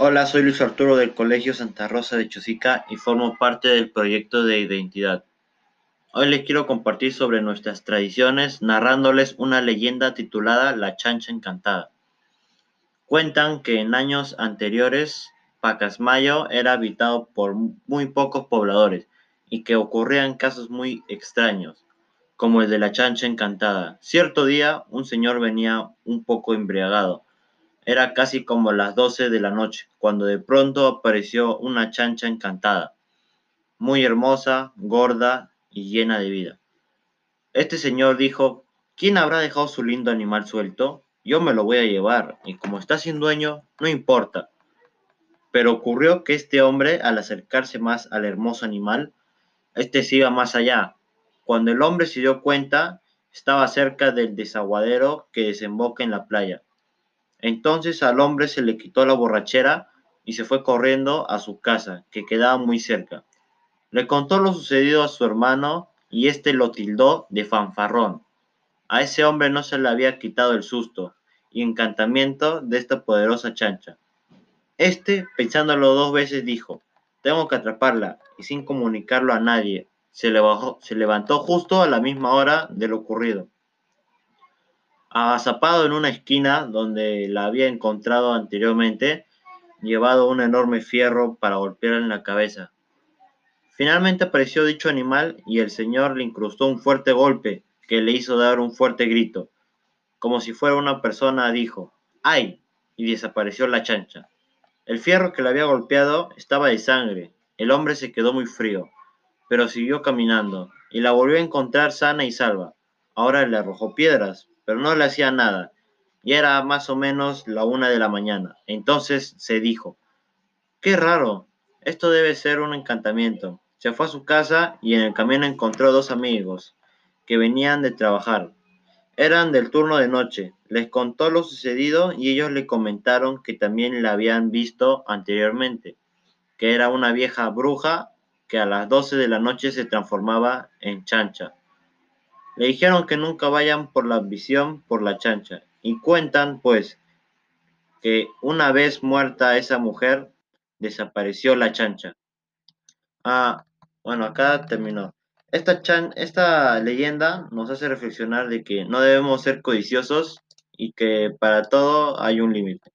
Hola, soy Luis Arturo del Colegio Santa Rosa de Chosica y formo parte del proyecto de identidad. Hoy les quiero compartir sobre nuestras tradiciones narrándoles una leyenda titulada La Chancha Encantada. Cuentan que en años anteriores Pacasmayo era habitado por muy pocos pobladores y que ocurrían casos muy extraños, como el de la chancha encantada. Cierto día un señor venía un poco embriagado era casi como las doce de la noche, cuando de pronto apareció una chancha encantada, muy hermosa, gorda y llena de vida. Este señor dijo, ¿quién habrá dejado su lindo animal suelto? Yo me lo voy a llevar, y como está sin dueño, no importa. Pero ocurrió que este hombre, al acercarse más al hermoso animal, este se iba más allá. Cuando el hombre se dio cuenta, estaba cerca del desaguadero que desemboca en la playa. Entonces al hombre se le quitó la borrachera y se fue corriendo a su casa, que quedaba muy cerca. Le contó lo sucedido a su hermano y éste lo tildó de fanfarrón. A ese hombre no se le había quitado el susto y encantamiento de esta poderosa chancha. Este, pensándolo dos veces, dijo, tengo que atraparla, y sin comunicarlo a nadie, se, se levantó justo a la misma hora de lo ocurrido agazapado en una esquina donde la había encontrado anteriormente, llevado un enorme fierro para golpearla en la cabeza. Finalmente apareció dicho animal y el señor le incrustó un fuerte golpe que le hizo dar un fuerte grito. Como si fuera una persona, dijo, ¡ay! y desapareció la chancha. El fierro que le había golpeado estaba de sangre. El hombre se quedó muy frío, pero siguió caminando y la volvió a encontrar sana y salva. Ahora le arrojó piedras, pero no le hacía nada. Y era más o menos la una de la mañana. Entonces se dijo, qué raro, esto debe ser un encantamiento. Se fue a su casa y en el camino encontró dos amigos que venían de trabajar. Eran del turno de noche. Les contó lo sucedido y ellos le comentaron que también la habían visto anteriormente, que era una vieja bruja que a las 12 de la noche se transformaba en chancha. Le dijeron que nunca vayan por la visión por la chancha. Y cuentan, pues, que una vez muerta esa mujer, desapareció la chancha. Ah, bueno, acá terminó. Esta, chan, esta leyenda nos hace reflexionar de que no debemos ser codiciosos y que para todo hay un límite.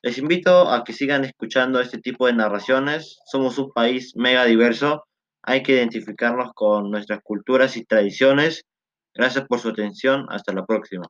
Les invito a que sigan escuchando este tipo de narraciones. Somos un país mega diverso. Hay que identificarnos con nuestras culturas y tradiciones Gracias por su atención. Hasta la próxima.